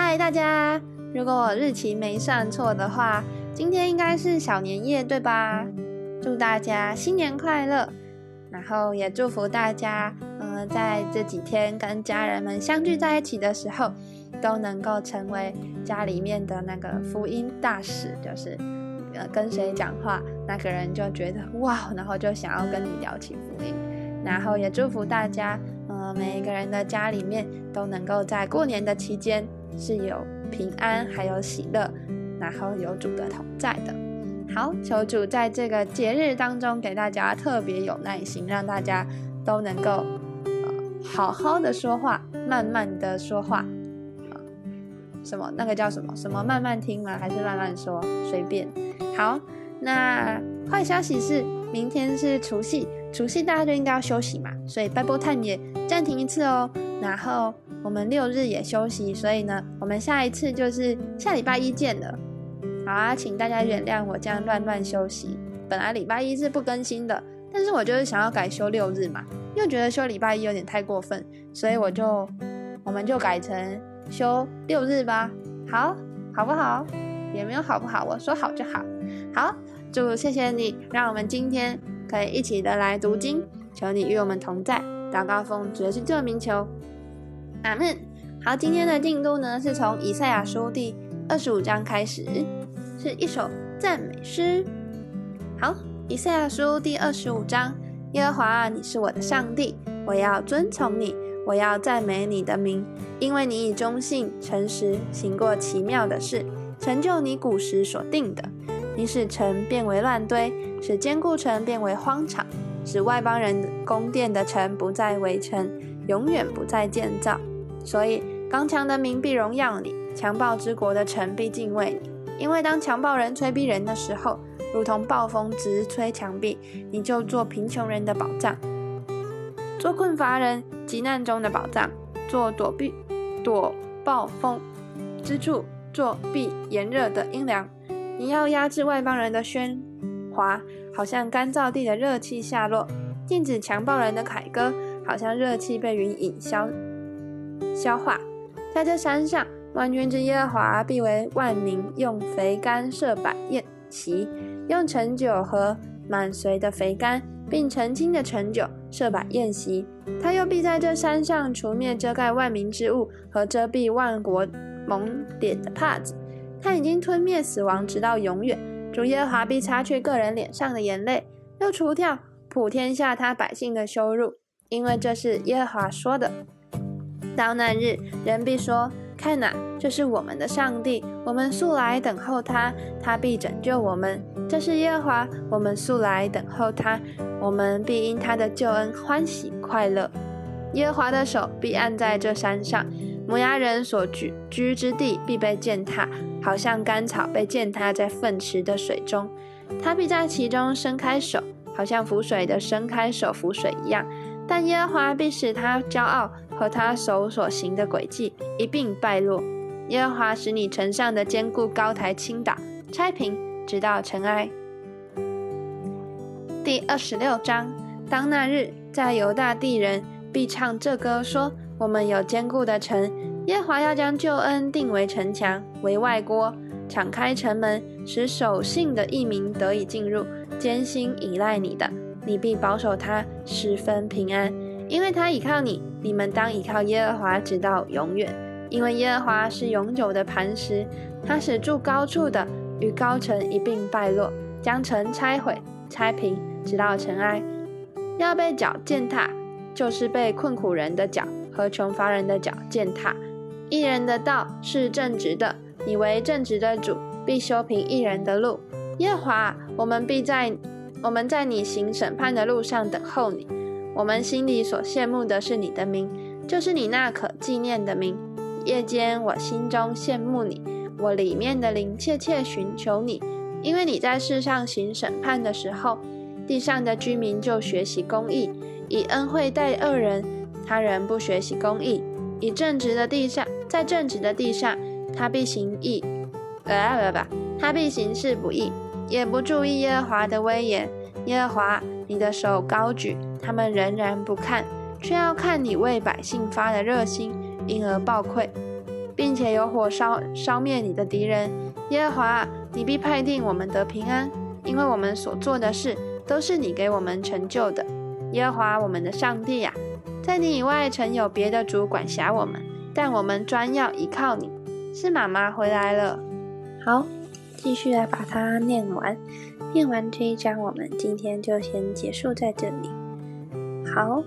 嗨，大家！如果我日期没算错的话，今天应该是小年夜，对吧？祝大家新年快乐！然后也祝福大家，嗯，在这几天跟家人们相聚在一起的时候，都能够成为家里面的那个福音大使，就是呃，跟谁讲话，那个人就觉得哇，然后就想要跟你聊起福音。然后也祝福大家，呃，每一个人的家里面都能够在过年的期间是有平安，还有喜乐，然后有主的同在的。好，求主在这个节日当中给大家特别有耐心，让大家都能够呃好好的说话，慢慢的说话。什么？那个叫什么？什么慢慢听吗？还是慢慢说？随便。好，那坏消息是，明天是除夕。除夕大家就应该要休息嘛，所以拜波探也暂停一次哦。然后我们六日也休息，所以呢，我们下一次就是下礼拜一见了。好啊，请大家原谅我这样乱乱休息。本来礼拜一是不更新的，但是我就是想要改休六日嘛，又觉得休礼拜一有点太过分，所以我就我们就改成休六日吧。好，好不好？也没有好不好，我说好就好。好，祝谢谢你，让我们今天。可以一起的来读经，求你与我们同在。祷告奉主耶稣的名求，阿门。好，今天的进度呢是从以赛亚书第二十五章开始，是一首赞美诗。好，以赛亚书第二十五章，耶和华，你是我的上帝，我要遵从你，我要赞美你的名，因为你以忠信诚实行过奇妙的事，成就你古时所定的。你使城变为乱堆，使坚固城变为荒场，使外邦人宫殿的城不再围城，永远不再建造。所以刚强的民必荣耀你，强暴之国的城必敬畏你。因为当强暴人催逼人的时候，如同暴风直吹墙壁，你就做贫穷人的宝藏，做困乏人急难中的宝藏，做躲避躲暴风之处，做避炎热的阴凉。你要压制外邦人的喧华，好像干燥地的热气下落；禁止强暴人的凯歌，好像热气被云影消消化。在这山上，万军之耶和华必为万民用肥甘设摆宴席，用陈酒和满髓的肥甘，并澄清的陈酒设摆宴席。他又必在这山上除灭遮盖万民之物和遮蔽万国蒙点的帕子。他已经吞灭死亡，直到永远。主耶和华必擦去个人脸上的眼泪，又除掉普天下他百姓的羞辱，因为这是耶和华说的。到那日，人必说：“看哪，这是我们的上帝，我们素来等候他，他必拯救我们。这是耶和华，我们素来等候他，我们必因他的救恩欢喜快乐。耶和华的手必按在这山上。”摩崖人所居居之地必被践踏，好像干草被践踏在粪池的水中。他必在其中伸开手，好像浮水的伸开手浮水一样。但耶和华必使他骄傲和他手所行的诡计一并败落。耶和华使你城上的坚固高台倾倒，拆平，直到尘埃。第二十六章：当那日，在犹大地人必唱这歌说。我们有坚固的城，耶和华要将救恩定为城墙，为外郭，敞开城门，使守信的异民得以进入。艰辛依赖你的，你必保守他十分平安，因为他倚靠你。你们当倚靠耶和华直到永远，因为耶和华是永久的磐石，他使住高处的与高城一并败落，将城拆毁、拆平，直到尘埃。要被脚践踏，就是被困苦人的脚。和穷乏人的脚践踏，一人的道是正直的，你为正直的主，必修平一人的路。耶华，我们必在我们在你行审判的路上等候你。我们心里所羡慕的是你的名，就是你那可纪念的名。夜间我心中羡慕你，我里面的灵切切寻求你，因为你在世上行审判的时候，地上的居民就学习公义，以恩惠待恶人。他人不学习公义，以正直的地上，在正直的地上，他必行义，呃，不不，他必行事不义，也不注意耶和华的威严。耶和华，你的手高举，他们仍然不看，却要看你为百姓发的热心，因而暴愧。并且有火烧烧灭你的敌人。耶和华，你必派定我们得平安，因为我们所做的事都是你给我们成就的。耶和华我们的上帝呀，在你以外曾有别的主管辖我们，但我们专要依靠你。是妈妈回来了，好，继续来把它念完。念完这一章，我们今天就先结束在这里。好，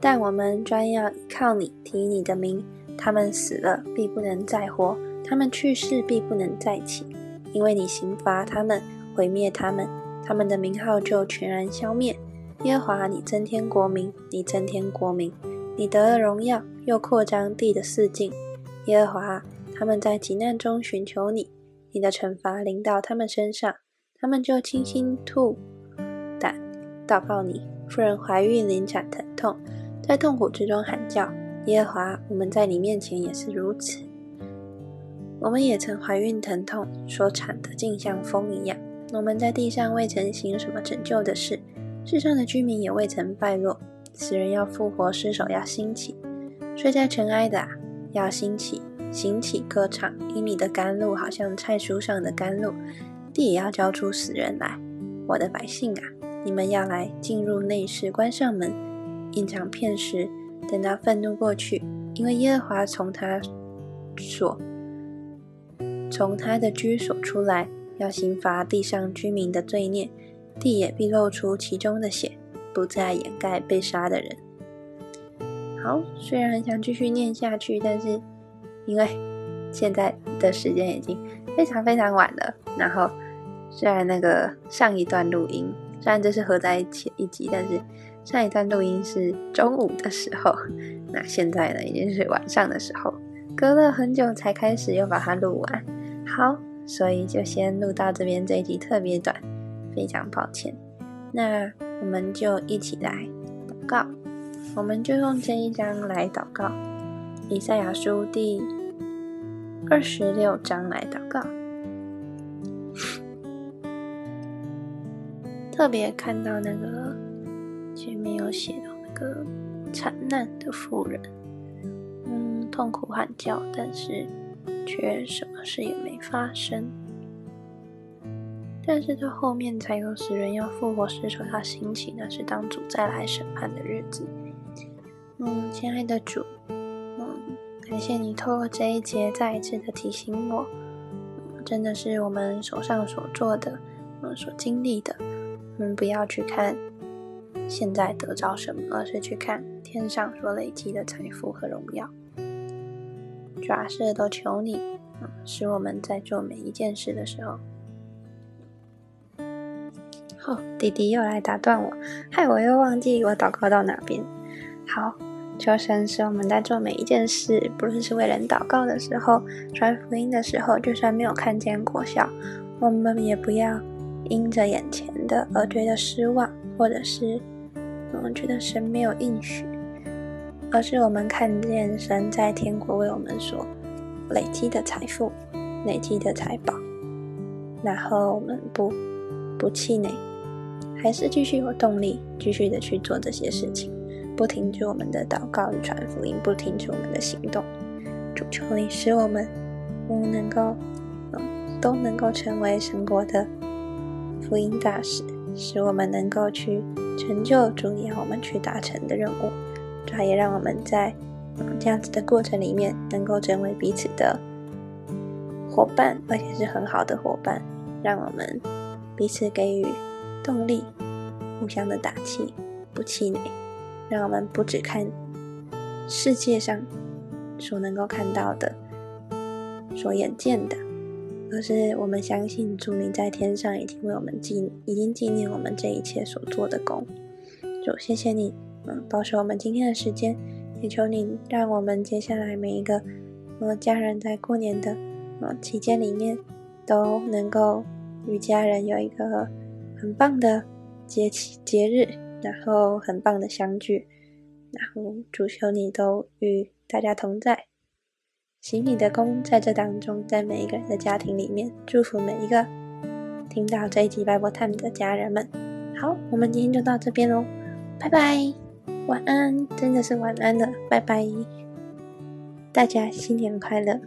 但我们专要依靠你，提你的名。他们死了，必不能再活；他们去世，必不能再起，因为你刑罚他们，毁灭他们，他们的名号就全然消灭。耶和华，你增添国民，你增添国民，你得了荣耀，又扩张地的四境。耶和华，他们在急难中寻求你，你的惩罚临到他们身上，他们就倾心吐胆祷告你。妇人怀孕临产疼痛，在痛苦之中喊叫。耶和华，我们在你面前也是如此。我们也曾怀孕疼痛，所产的竟像风一样。我们在地上未曾行什么拯救的事。世上的居民也未曾败落，死人要复活，尸首要兴起，睡在尘埃的要兴起，行起歌唱，以你的甘露好像菜蔬上的甘露，地也要交出死人来。我的百姓啊，你们要来进入内室，关上门，隐藏片时，等到愤怒过去，因为耶和华从他所从他的居所出来，要刑罚地上居民的罪孽。地也必露出其中的血，不再掩盖被杀的人。好，虽然很想继续念下去，但是因为现在的时间已经非常非常晚了。然后，虽然那个上一段录音，虽然这是合在一起一集，但是上一段录音是中午的时候，那现在呢已经是晚上的时候，隔了很久才开始又把它录完。好，所以就先录到这边，这一集特别短。非常抱歉，那我们就一起来祷告。我们就用这一章来祷告，以赛亚书第二十六章来祷告。特别看到那个前面有写到那个惨难的妇人，嗯，痛苦喊叫，但是却什么事也没发生。但是到后面才有死人要复活，时，说他兴起，那是当主再来审判的日子。嗯，亲爱的主，嗯，感谢你透过这一节再一次的提醒我，真的是我们手上所做的，嗯，所经历的，嗯，不要去看现在得着什么，而是去看天上所累积的财富和荣耀。主要是都求你，嗯，使我们在做每一件事的时候。哦弟弟又来打断我，害我又忘记我祷告到哪边。好，求神使我们在做每一件事，不论是为人祷告的时候、传福音的时候，就算没有看见果效，我们也不要因着眼前的而觉得失望，或者是嗯觉得神没有应许，而是我们看见神在天国为我们所累积的财富、累积的财宝，然后我们不不气馁。还是继续有动力，继续的去做这些事情，不停止我们的祷告与传福音，不停止我们的行动。主求你使我们，我们能够，嗯，都能够成为神国的福音大使，使我们能够去成就主要我们去达成的任务。主要也让我们在嗯这样子的过程里面，能够成为彼此的伙伴，而且是很好的伙伴，让我们彼此给予。动力，互相的打气，不气馁，让我们不只看世界上所能够看到的、所眼见的，而是我们相信主您在天上已经为我们纪，已经纪念我们这一切所做的功。主，谢谢你，嗯，保守我们今天的时间，也求你让我们接下来每一个呃家人在过年的呃期间里面都能够与家人有一个。很棒的节气节日，然后很棒的相聚，然后主求你都与大家同在，行你的功在这当中，在每一个人的家庭里面，祝福每一个听到这一集《Bible Time》的家人们。好，我们今天就到这边喽，拜拜，晚安，真的是晚安了，拜拜。大家新年快乐！